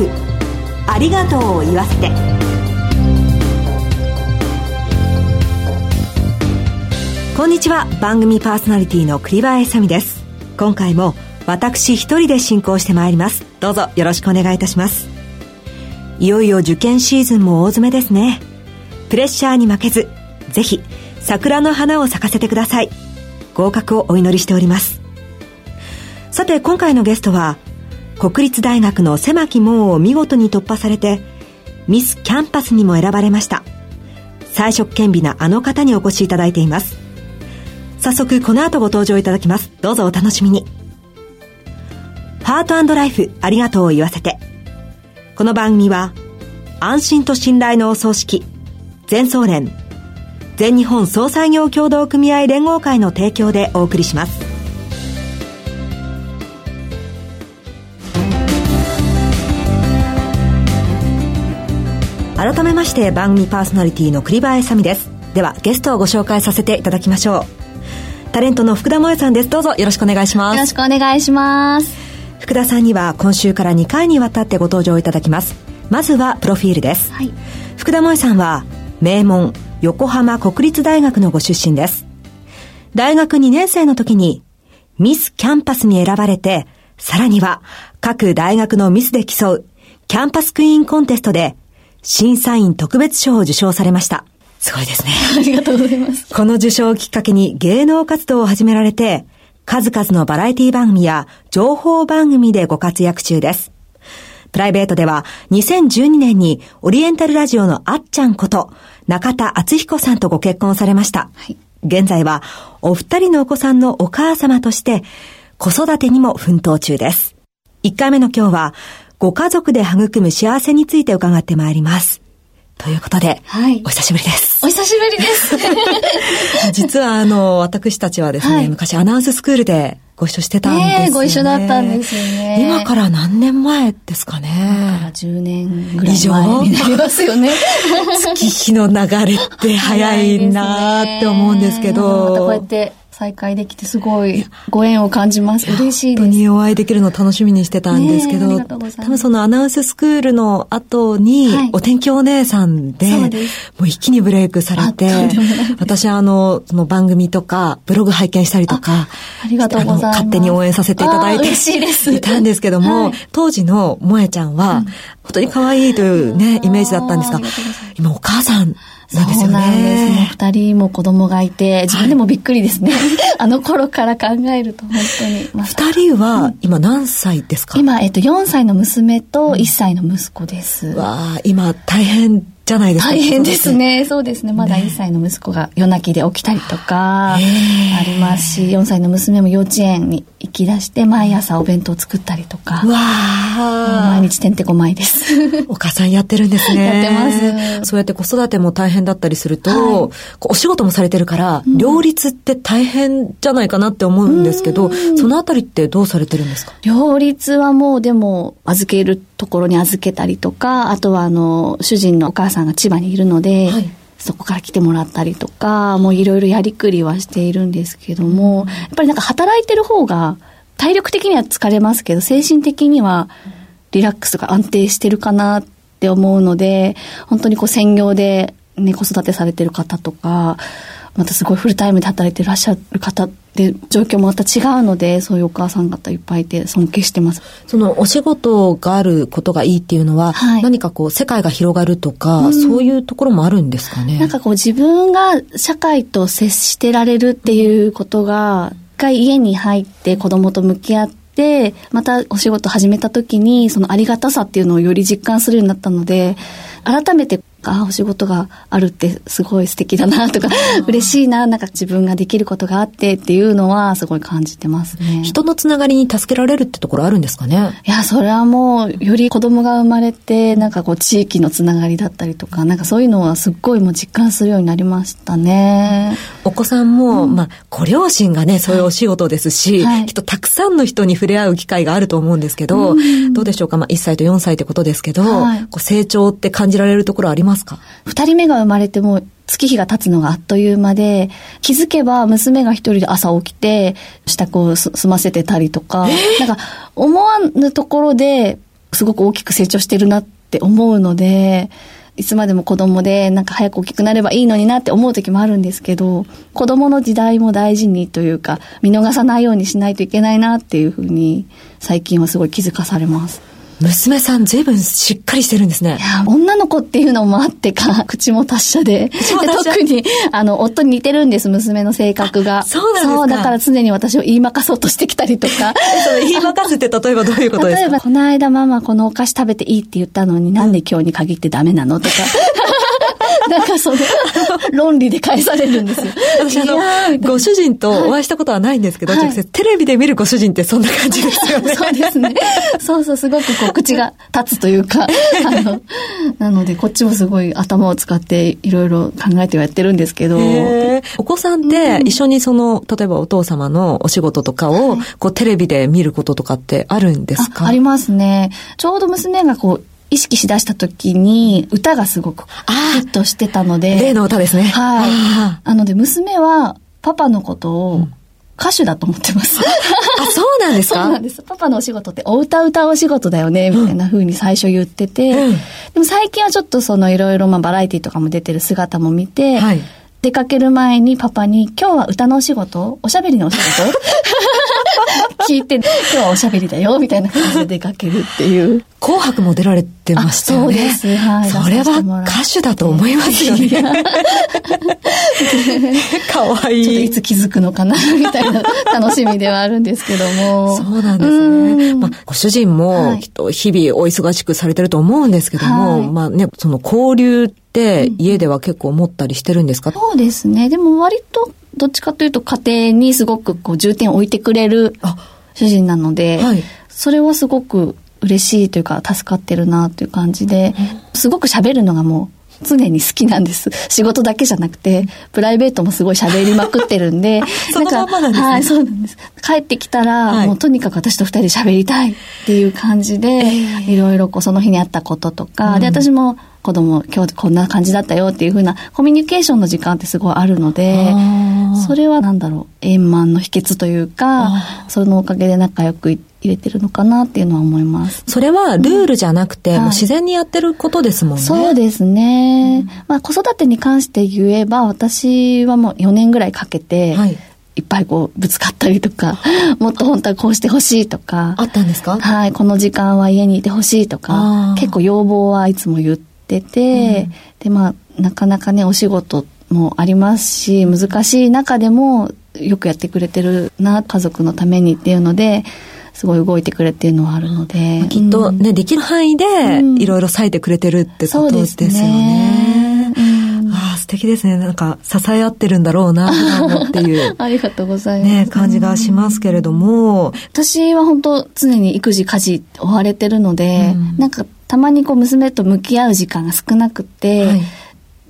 フありがとうを言わせて。こんにちは。番組パーソナリティの栗林さみです。今回も私一人で進行してまいります。どうぞよろしくお願いいたします。いよいよ受験シーズンも大詰めですね。プレッシャーに負けずぜひ桜の花を咲かせてください。合格をお祈りしております。さて今回のゲストは国立大学の狭き門を見事に突破されてミスキャンパスにも選ばれました。才色兼備なあの方にお越しいただいています。早速この後ご登場いただきます。どうぞお楽しみに。ハートライフありがとうを言わせて。この番組は安心と信頼のお葬式全総連全日本総裁業協同組合連合会の提供でお送りします。改めまして番組パーソナリティの栗林さみです。ではゲストをご紹介させていただきましょう。タレントの福田萌さんです。どうぞよろしくお願いします。よろしくお願いします。福田さんには今週から2回にわたってご登場いただきます。まずはプロフィールです、はい、福田萌さんは名門横浜国立大学のご出身です。大学2年生の時にミスキャンパスに選ばれてさらには各大学のミスで競うキャンパスクイーンコンテストで審査員特別賞を受賞されました。すごいですね。ありがとうございます。この受賞をきっかけに芸能活動を始められて、数々のバラエティ番組や情報番組でご活躍中です。プライベートでは2012年にオリエンタルラジオのあっちゃんこと中田敦彦さんとご結婚されました。はい、現在はお二人のお子さんのお母様として子育てにも奮闘中です。1回目の今日はご家族で育む幸せについて伺ってまいります。ということで、はい、お久しぶりです。お久しぶりです。実はあの、私たちはですね、はい、昔アナウンススクールでご一緒してたんですよね。ご一緒だったんですよね。今から何年前ですかね。今から10年ぐらい前になりますよね。月日の流れって早いなって思うんですけど。またこうやって再会できてすごいご縁を感じます。嬉しいです。本当にお会いできるの楽しみにしてたんですけど、多分そのアナウンススクールの後に、お天気お姉さんで、もう一気にブレイクされて、私あの、その番組とか、ブログ拝見したりとか、ありがとうございます。勝手に応援させていただいて、嬉しいです。いたんですけども、当時の萌えちゃんは、本当に可愛いというね、イメージだったんですが、今お母さん、そうですよね。そうなんです。もう二人も子供がいて、自分でもびっくりですね。はい、あの頃から考えると本当に。二、ま、人は今何歳ですか、今、えっと、4歳の娘と1歳の息子です。うん、わあ、今大変じゃないですか。大変ですね。そうですね。まだ1歳の息子が夜泣きで起きたりとか、ありますし、4歳の娘も幼稚園に行き出して、毎朝お弁当作ったりとか。わあ。毎日てんてこまいです。お母さんやってるんですね。やってます。そうやって子育ても大変だったりすると、はい、お仕事もされてるから、うん、両立って大変じゃないかなって思うんですけど、そのあたりってどうされてるんですか？両立はもうでも、預けるところに預けたりとか、あとはあの、主人のお母さんさんが千葉にいるので、はい、そこから来てもらったりとか、もういろいろやりくりはしているんですけども、やっぱりなんか働いてる方が、体力的には疲れますけど、精神的にはリラックスが安定してるかなって思うので、本当にこう専業で、ね、子育てされてる方とか、またすごいフルタイムで働いてらっしゃる方って状況もまた違うのでそういうお母さん方いっぱいいて尊敬してます。そのお仕事があることがいいっていうのは、はい、何かこう世界が広がるとか、うん、そういうところもあるんですかね？なんかこう自分が社会と接してられるっていうことが一回家に入って子供と向き合ってまたお仕事始めた時にそのありがたさっていうのをより実感するようになったので改めてあお仕事があるってすごい素敵だなとか嬉しいななんか自分ができることがあってっていうのはすごい感じてますね。人のつながりに助けられるってところあるんですかね？いやそれはもうより子供が生まれてなんかこう地域のつながりだったりとかなんかそういうのはすっごいもう実感するようになりましたね。お子さんも、うん、まあご両親がねそういうお仕事ですし、はい、きっとたくさんの人に触れ合う機会があると思うんですけど、うん、どうでしょうか？まあ1歳と4歳ってことですけど、はい、こう成長って感じられるところあります？か？二人目が生まれても月日が経つのがあっという間で、気づけば娘が一人で朝起きて、支度を済ませてたりとか、なんか思わぬところで、すごく大きく成長してるなって思うので、いつまでも子供でなんか早く大きくなればいいのになって思う時もあるんですけど、子供の時代も大事にというか、見逃さないようにしないといけないなっていうふうに最近はすごい気づかされます。娘さん随分しっかりしてるんですね。女の子っていうのもあってか、口も達者で。で特に、あの、夫に似てるんです、娘の性格が。そうなんですかそう、だから常に私を言いまかそうとしてきたりとか。言いまかすって例えばどういうことですか？例えば、この間ママこのお菓子食べていいって言ったのに、なんで今日に限ってダメなの？とか。なんかその、論理で返されるんですよ。私あの、ご主人とお会いしたことはないんですけど、はい、直接テレビで見るご主人ってそんな感じですよね。そうですね。そうそう、すごくこう、口が立つというか、あの、なので、こっちもすごい頭を使っていろいろ考えてはやってるんですけど。お子さんって一緒にその、例えばお父様のお仕事とかを、こう、テレビで見ることとかってあるんですか？ありますね。ちょうど娘がこう、意識しだした時に歌がすごくヒットしてたので。例の歌ですね。はい。なので娘はパパのことを歌手だと思ってます。あ、そうなんですか？そうなんです。パパのお仕事ってお歌歌うお仕事だよね、みたいな風に最初言ってて、うん、でも最近はちょっとそのいろいろまあバラエティとかも出てる姿も見て、はい、出かける前にパパに今日は歌のお仕事？おしゃべりのお仕事？聞いて、今日はおしゃべりだよ、みたいな感じで出かけるっていう。紅白も出られてましたよね。そうです。はい。それは歌手だと思いますよね。かわいい。ちょっといつ気づくのかな、みたいな楽しみではあるんですけども。そうなんですね。まあ、ご主人もきっと日々お忙しくされてると思うんですけども、はい、まあね、その交流家では結構思ったりしてるんですか、そうですね。でも割とどっちかというと家庭にすごくこう重点を置いてくれる主人なので、はい、それはすごく嬉しいというか助かってるなという感じで、すごく喋るのがもう常に好きなんです。仕事だけじゃなくて、プライベートもすごい喋りまくってるんで、なんか、ね、はい、そうなんです。帰ってきたら、はい、もうとにかく私と二人で喋りたいっていう感じで、いろいろこうその日にあったこととか、うん、で、私も子供今日こんな感じだったよっていうふうなコミュニケーションの時間ってすごいあるのでそれはなんだろう円満の秘訣というかそのおかげで仲良く入れてるのかなっていうのは思います。それはルールじゃなくて、うん、自然にやってることですもんね。そうですね。うん、まあ子育てに関して言えば、私はもう4年ぐらいかけて、はいいっぱいこうぶつかったりとか、もっと本当はこうしてほしいとか。あったんですか？はい、この時間は家にいてほしいとか、結構要望はいつも言ってってて、うん、でまあなかなかねお仕事もありますし難しい中でもよくやってくれてるな家族のためにっていうのですごい動いてくれっていうのはあるので、きっとね、うん、できる範囲でいろいろ割いてくれてるってことですよね。ああ、素敵ですね。なんか、支え合ってるんだろうな、っていう。ありがとうございます。ね、感じがしますけれども。私は本当常に育児、家事追われてるので、うん、なんかたまにこう娘と向き合う時間が少なくて、はい、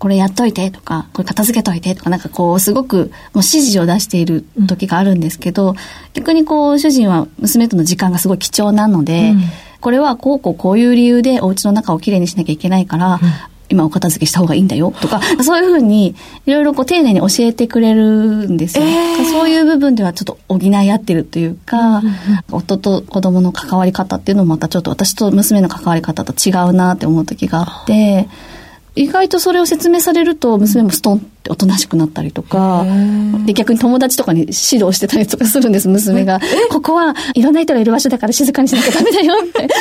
これやっといてとか、これ片付けといてとか、なんかこう、すごくもう指示を出している時があるんですけど、うん、逆にこう、主人は娘との時間がすごい貴重なので、うん、これはこうこうこういう理由でお家の中をきれいにしなきゃいけないから、今お片付けした方がいいんだよとか、そういうふうにいろいろこう丁寧に教えてくれるんですよ、えー、そういう部分ではちょっと補い合ってるというか、うんうん、夫と子供の関わり方っていうのもまたちょっと私と娘の関わり方と違うなって思う時があって、意外とそれを説明されると娘もストンっおとなしくなったりとか、で逆に友達とかに指導してたりとかするんです、娘が。ここはいろんな人がいる場所だから静かにしなきゃダメだよ、みたいな。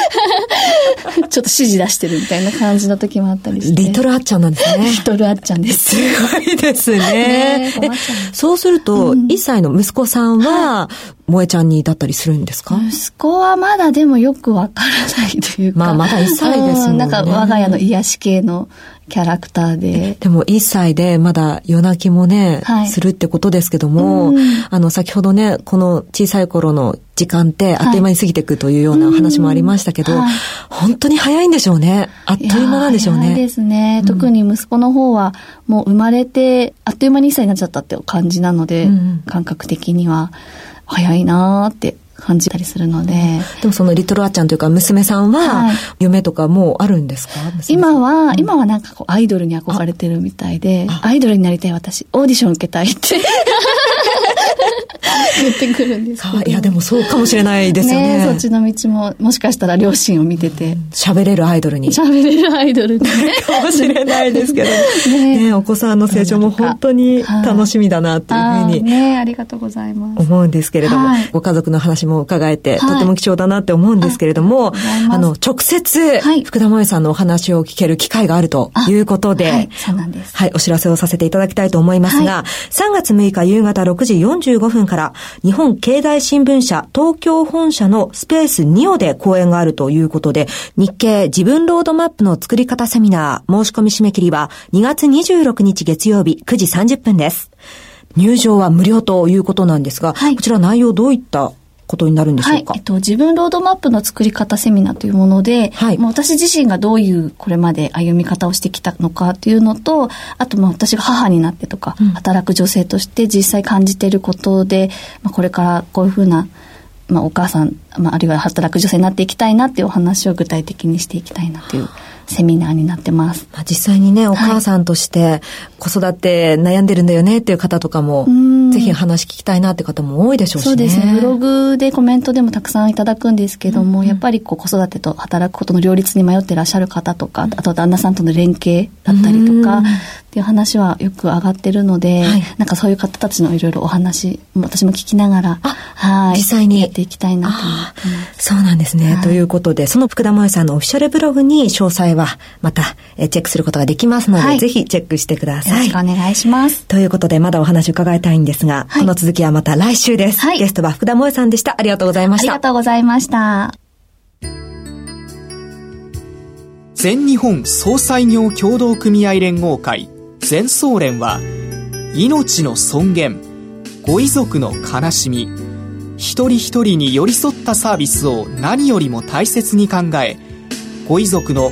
ちょっと指示出してるみたいな感じの時もあったりして。リトルあっちゃんなんですね。リトルあっちゃんです。すごいですね。ねそうすると、うん、1歳の息子さんは、萌えちゃんにだったりするんですか？息子はまだでもよくわからないというか。まあまだ1歳ですもんね。なんか我が家の癒し系のキャラクターで。でも1歳でまだ夜泣きもね、はい、するってことですけども、あの先ほどね、この小さい頃の時間ってあっという間に過ぎていくというような話もありましたけど、はい、本当に早いんでしょうね。あっという間なんでしょうね。ですね。特に息子の方はもう生まれてあっという間に1歳になっちゃったって感じなので、うん、感覚的には早いなーって感じたりするので。でもそのリトルあっちゃんというか娘さんは、夢とかもうあるんですか、今は、うん、今はなんかこうアイドルに憧れてるみたいで、アイドルになりたい私、オーディション受けたいって 言ってくるんです。いや、でもそうかもしれないですよね。ねそっちの道も、もしかしたら両親を見てて。喋、れるアイドルに。喋れるアイドルに。かもしれないですけど。ねねお子さんの成長も本当に楽しみだなっていうふうに。ねありがとうございます。思うんですけれども、はい、ご家族の話も伺えて、とても貴重だなって思うんですけれども、あの、直接、福田萌さんのお話を聞ける機会があるということで、はい、そうなんです。はい、お知らせをさせていただきたいと思いますが、3月6日夕方6時45分から、日本経済新聞社東京本社のスペース2オで講演があるということで、日経自分ロードマップの作り方セミナー申し込み締め切りは2月26日月曜日9時30分です。入場は無料ということなんですが、はい、こちら内容どういったことになるんでしょうか、はい、えっと、自分ロードマップの作り方セミナーというもので、はい、もう私自身がどういうこれまで歩み方をしてきたのかというのと、あとまあ私が母になってとか、うん、働く女性として実際感じていることで、まあ、これからこういうふうなまあ、お母さん、まあ、あるいは働く女性になっていきたいなっていうお話を具体的にしていきたいなというセミナーになってます。まあ、実際にね、お母さんとして子育て悩んでるんだよねっていう方とかも、ぜひ話聞きたいなって方も多いでしょうしね。そうですね。ブログでコメントでもたくさんいただくんですけども、うん、やっぱりこう子育てと働くことの両立に迷っていらっしゃる方とか、あと旦那さんとの連携だったりとか、っていう話はよく上がってるので、はい、なんかそういう方たちのいろいろお話、私も聞きながら、はい。実際に。やっていきたいなと思ってます。そうなんですね。はい、ということで、その福田萌さんのオフィシャルブログに詳細はまたチェックすることができますので、はい、ぜひチェックしてください。よろしくお願いします。ということで、まだお話伺いたいんですが、この続きはまた来週です。ゲストは福田萌さんでした。ありがとうございました。ありがとうございました。全日本総裁業協同組合連合会全総連は命の尊厳ご遺族の悲しみ一人一人に寄り添ったサービスを何よりも大切に考えご遺族の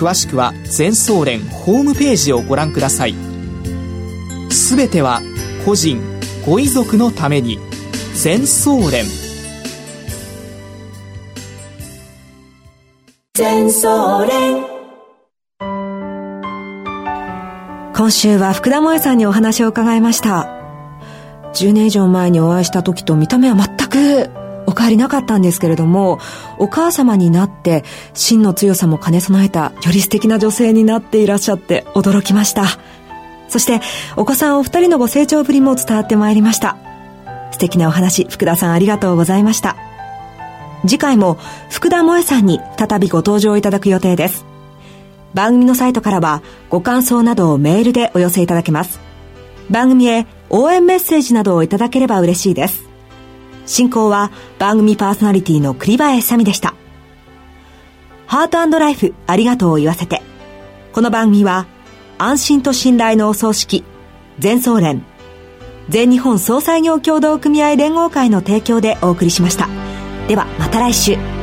詳しくは全総連ホームページをご覧ください。すべては個人ご遺族のために全総連。全総連。今週は福田萌さんにお話を伺いました。10年以上前にお会いした時と見た目は全く。お変わりなかったんですけれども、お母様になって真の強さも兼ね備えたより素敵な女性になっていらっしゃって驚きました。そしてお子さんお二人のご成長ぶりも伝わってまいりました。素敵なお話、福田さんありがとうございました。次回も福田萌さんに再びご登場いただく予定です。番組のサイトからはご感想などをメールでお寄せいただけます。番組へ応援メッセージなどをいただければ嬉しいです。進行は番組パーソナリティの栗林さみでした。ハートライフありがとうを言わせて。この番組は安心と信頼のお葬式、全総連、全日本総裁業協同組合連合会の提供でお送りしました。ではまた来週。